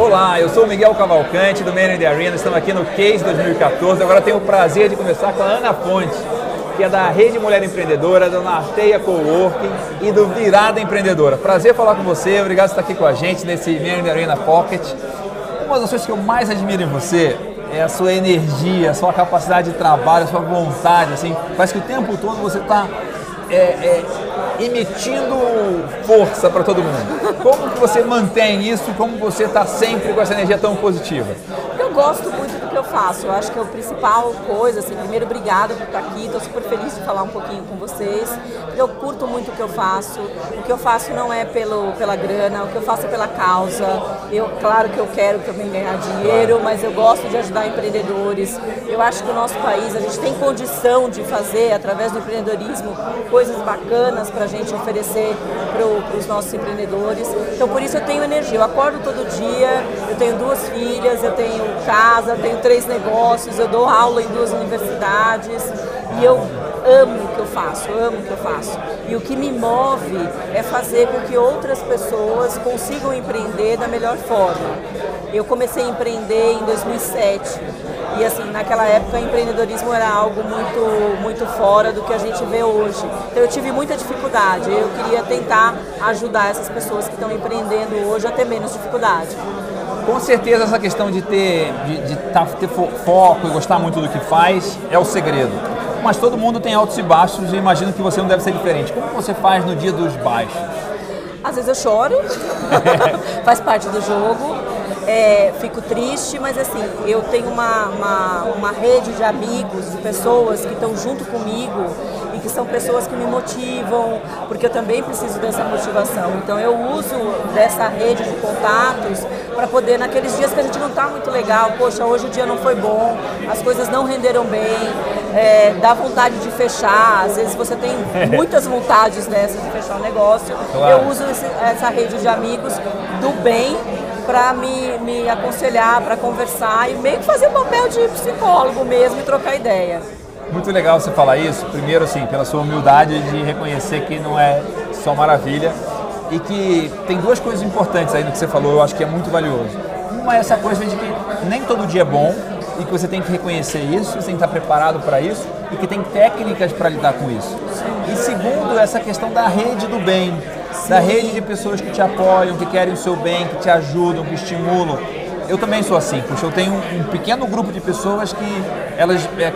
Olá, eu sou o Miguel Cavalcante do Man in the Arena, estamos aqui no Case 2014. Agora tenho o prazer de conversar com a Ana Ponte, que é da Rede Mulher Empreendedora, do Narteia Coworking e do Virada Empreendedora. Prazer falar com você, obrigado por estar aqui com a gente nesse Man in the Arena Pocket. Uma das coisas que eu mais admiro em você é a sua energia, a sua capacidade de trabalho, a sua vontade, assim, parece que o tempo todo você está é, é, emitindo força para todo mundo. Como que você mantém isso? Como você está sempre com essa energia tão positiva? Eu gosto que eu faço. Eu acho que é a principal coisa, assim, primeiro, obrigada por estar aqui. Estou super feliz de falar um pouquinho com vocês. Eu curto muito o que eu faço. O que eu faço não é pelo, pela grana, o que eu faço é pela causa. Eu, claro que eu quero também ganhar dinheiro, mas eu gosto de ajudar empreendedores. Eu acho que o nosso país, a gente tem condição de fazer, através do empreendedorismo, coisas bacanas para a gente oferecer para os nossos empreendedores. Então, por isso eu tenho energia. Eu acordo todo dia, eu tenho duas filhas, eu tenho casa, eu tenho três negócios, eu dou aula em duas universidades e eu amo o que eu faço, amo o que eu faço. E o que me move é fazer com que outras pessoas consigam empreender da melhor forma. Eu comecei a empreender em 2007 e assim, naquela época empreendedorismo era algo muito, muito fora do que a gente vê hoje. Então eu tive muita dificuldade. Eu queria tentar ajudar essas pessoas que estão empreendendo hoje a ter menos dificuldade. Com certeza essa questão de ter, de, de tá, ter foco e gostar muito do que faz é o segredo. Mas todo mundo tem altos e baixos e imagino que você não deve ser diferente. Como você faz no dia dos baixos? Às vezes eu choro, faz parte do jogo é, fico triste, mas assim, eu tenho uma, uma, uma rede de amigos, de pessoas que estão junto comigo que são pessoas que me motivam, porque eu também preciso dessa motivação. Então eu uso dessa rede de contatos para poder, naqueles dias que a gente não está muito legal, poxa, hoje o dia não foi bom, as coisas não renderam bem, é, dá vontade de fechar, às vezes você tem muitas vontades dessas de fechar o um negócio. Claro. Eu uso esse, essa rede de amigos do bem para me, me aconselhar, para conversar e meio que fazer o papel de psicólogo mesmo e trocar ideia. Muito legal você falar isso. Primeiro, assim, pela sua humildade de reconhecer que não é só maravilha e que tem duas coisas importantes aí no que você falou, eu acho que é muito valioso. Uma é essa coisa de que nem todo dia é bom e que você tem que reconhecer isso, você tem que estar preparado para isso e que tem técnicas para lidar com isso. E segundo, essa questão da rede do bem da rede de pessoas que te apoiam, que querem o seu bem, que te ajudam, que estimulam. Eu também sou assim, porque eu tenho um pequeno grupo de pessoas que elas, é,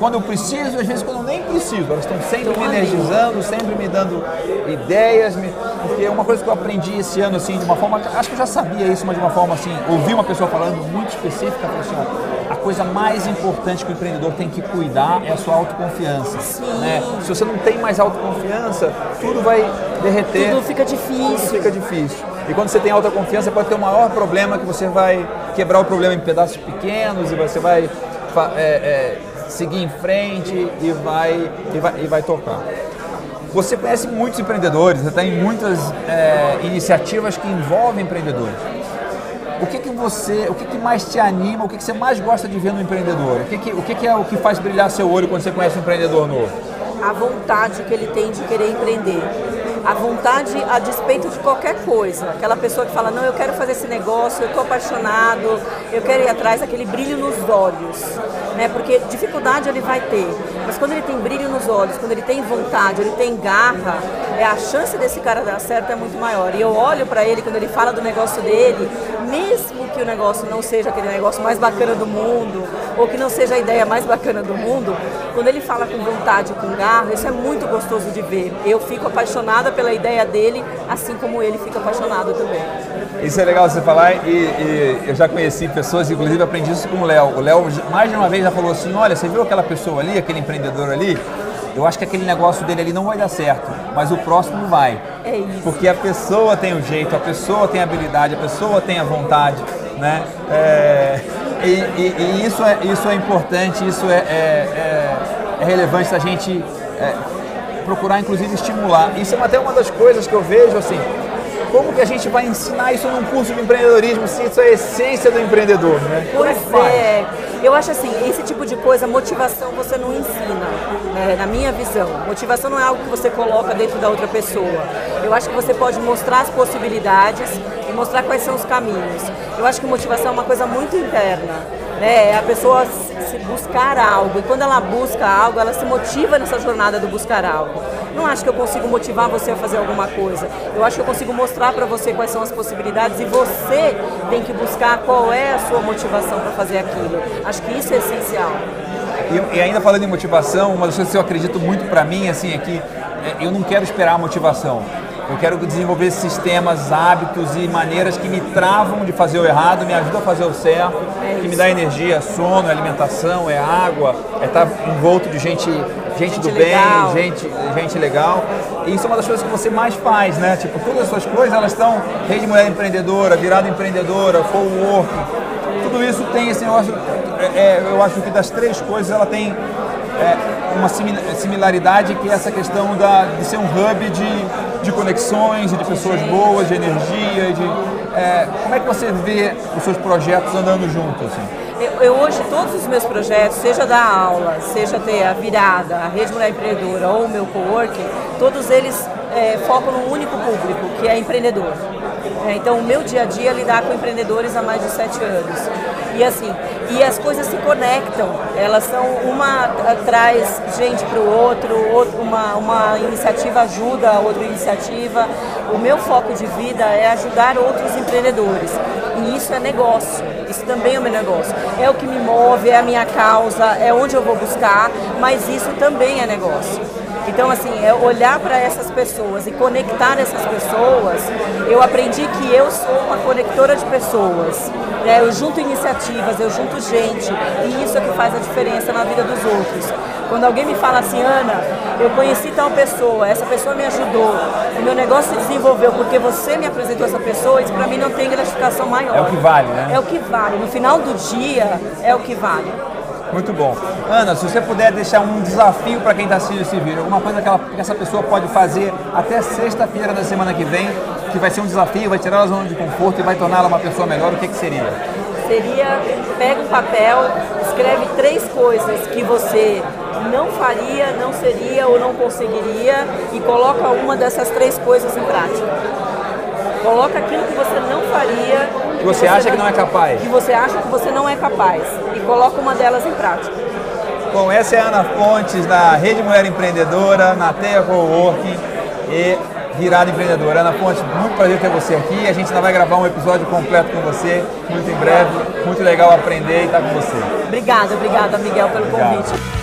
quando eu preciso, às vezes quando eu nem preciso, elas estão sempre me energizando, sempre me dando ideias, me, porque uma coisa que eu aprendi esse ano, assim, de uma forma, acho que eu já sabia isso, mas de uma forma assim, ouvi uma pessoa falando muito específica, falou assim, ó, a coisa mais importante que o empreendedor tem que cuidar é a sua autoconfiança. Né? Se você não tem mais autoconfiança, tudo vai derreter. Tudo fica difícil. Tudo fica difícil. E quando você tem autoconfiança, pode ter o maior problema que você vai quebrar o problema em pedaços pequenos e você vai é, é, seguir em frente e vai, e vai, e vai tocar. Você conhece muitos empreendedores, você tem muitas é, iniciativas que envolvem empreendedores. O que, que você, o que, que mais te anima, o que, que você mais gosta de ver no empreendedor? O que, que, o que, que é o que faz brilhar seu olho quando você conhece um empreendedor novo? A vontade que ele tem de querer empreender a vontade a despeito de qualquer coisa. Aquela pessoa que fala, não, eu quero fazer esse negócio, eu estou apaixonado, eu quero ir atrás, aquele brilho nos olhos. Né? Porque dificuldade ele vai ter, mas quando ele tem brilho nos olhos, quando ele tem vontade, ele tem garra, é, a chance desse cara dar certo é muito maior. E eu olho para ele quando ele fala do negócio dele, mesmo que o negócio não seja aquele negócio mais bacana do mundo, ou que não seja a ideia mais bacana do mundo, quando ele fala com vontade, com garra, isso é muito gostoso de ver. Eu fico apaixonada pela ideia dele, assim como ele fica apaixonado também. Isso é legal você falar e, e eu já conheci pessoas, inclusive aprendi isso com o Léo. O Léo mais de uma vez já falou assim, olha, você viu aquela pessoa ali, aquele empreendedor ali? Eu acho que aquele negócio dele ali não vai dar certo, mas o próximo vai. É isso. Porque a pessoa tem o jeito, a pessoa tem a habilidade, a pessoa tem a vontade, né? É, e, e, e, isso, é, isso é importante, isso é, é, é, é relevante a gente é, procurar, inclusive, estimular. Isso é até uma das coisas que eu vejo, assim, como que a gente vai ensinar isso num curso de empreendedorismo se isso é a essência do empreendedor, né? Pois é, eu acho assim, esse tipo de coisa, motivação você não ensina, né? na minha visão. Motivação não é algo que você coloca dentro da outra pessoa. Eu acho que você pode mostrar as possibilidades e mostrar quais são os caminhos. Eu acho que motivação é uma coisa muito interna, né? É a pessoa se buscar algo e quando ela busca algo, ela se motiva nessa jornada do buscar algo. Não acho que eu consigo motivar você a fazer alguma coisa. Eu acho que eu consigo mostrar para você quais são as possibilidades e você tem que buscar qual é a sua motivação para fazer aquilo. Acho que isso é essencial. E, e, ainda falando em motivação, uma das coisas que eu acredito muito para mim assim é que é, eu não quero esperar a motivação. Eu quero desenvolver sistemas, hábitos e maneiras que me travam de fazer o errado, me ajudam a fazer o certo, que me dá energia, é sono, é alimentação, é água, é estar envolto de gente, gente, gente do legal. bem, gente, gente legal. E isso é uma das coisas que você mais faz, né? Tipo, todas as suas coisas, elas estão rede mulher empreendedora, virada empreendedora, co-work. Tudo isso tem esse negócio, é, é, eu acho que das três coisas ela tem é, uma similaridade que é essa questão da, de ser um hub de, de conexões, de pessoas boas, de energia, de é, como é que você vê os seus projetos andando juntos? Assim? Eu, eu, hoje, todos os meus projetos, seja da aula, seja ter a virada, a Rede Mulher Empreendedora ou o meu coworking, todos eles é, focam num único público, que é empreendedor. É, então, o meu dia a dia é lidar com empreendedores há mais de sete anos. E assim, e as coisas se conectam, elas são uma traz gente para o outro, uma, uma iniciativa ajuda a outra iniciativa. O meu foco de vida é ajudar outros empreendedores. E isso é negócio, isso também é meu negócio. É o que me move, é a minha causa, é onde eu vou buscar, mas isso também é negócio. Então, assim, é olhar para essas pessoas e conectar essas pessoas. Eu aprendi que eu sou uma conectora de pessoas. Né? Eu junto iniciativas, eu junto gente. E isso é que faz a diferença na vida dos outros. Quando alguém me fala assim, Ana, eu conheci tal pessoa, essa pessoa me ajudou, o meu negócio se desenvolveu porque você me apresentou essa pessoa, isso para mim não tem gratificação maior. É o que vale, né? É o que vale. No final do dia, é o que vale. Muito bom. Ana, se você puder deixar um desafio para quem está assistindo esse vídeo, alguma coisa que, ela, que essa pessoa pode fazer até sexta-feira da semana que vem, que vai ser um desafio, vai tirar ela da zona de conforto e vai torná-la uma pessoa melhor, o que, que seria? Seria, pega um papel, escreve três coisas que você não faria, não seria ou não conseguiria e coloca uma dessas três coisas em prática. Coloca aquilo que você não faria. Que você, acha que não é capaz. Que você acha que você não é capaz. E coloca uma delas em prática. Bom, essa é a Ana Fontes, da Rede Mulher Empreendedora, na Teia Coworking e Virada Empreendedora. Ana Fontes, muito prazer ter você aqui. A gente ainda vai gravar um episódio completo com você, muito em breve. Muito legal aprender e estar com você. Obrigada, obrigada, Miguel, pelo Obrigado. convite.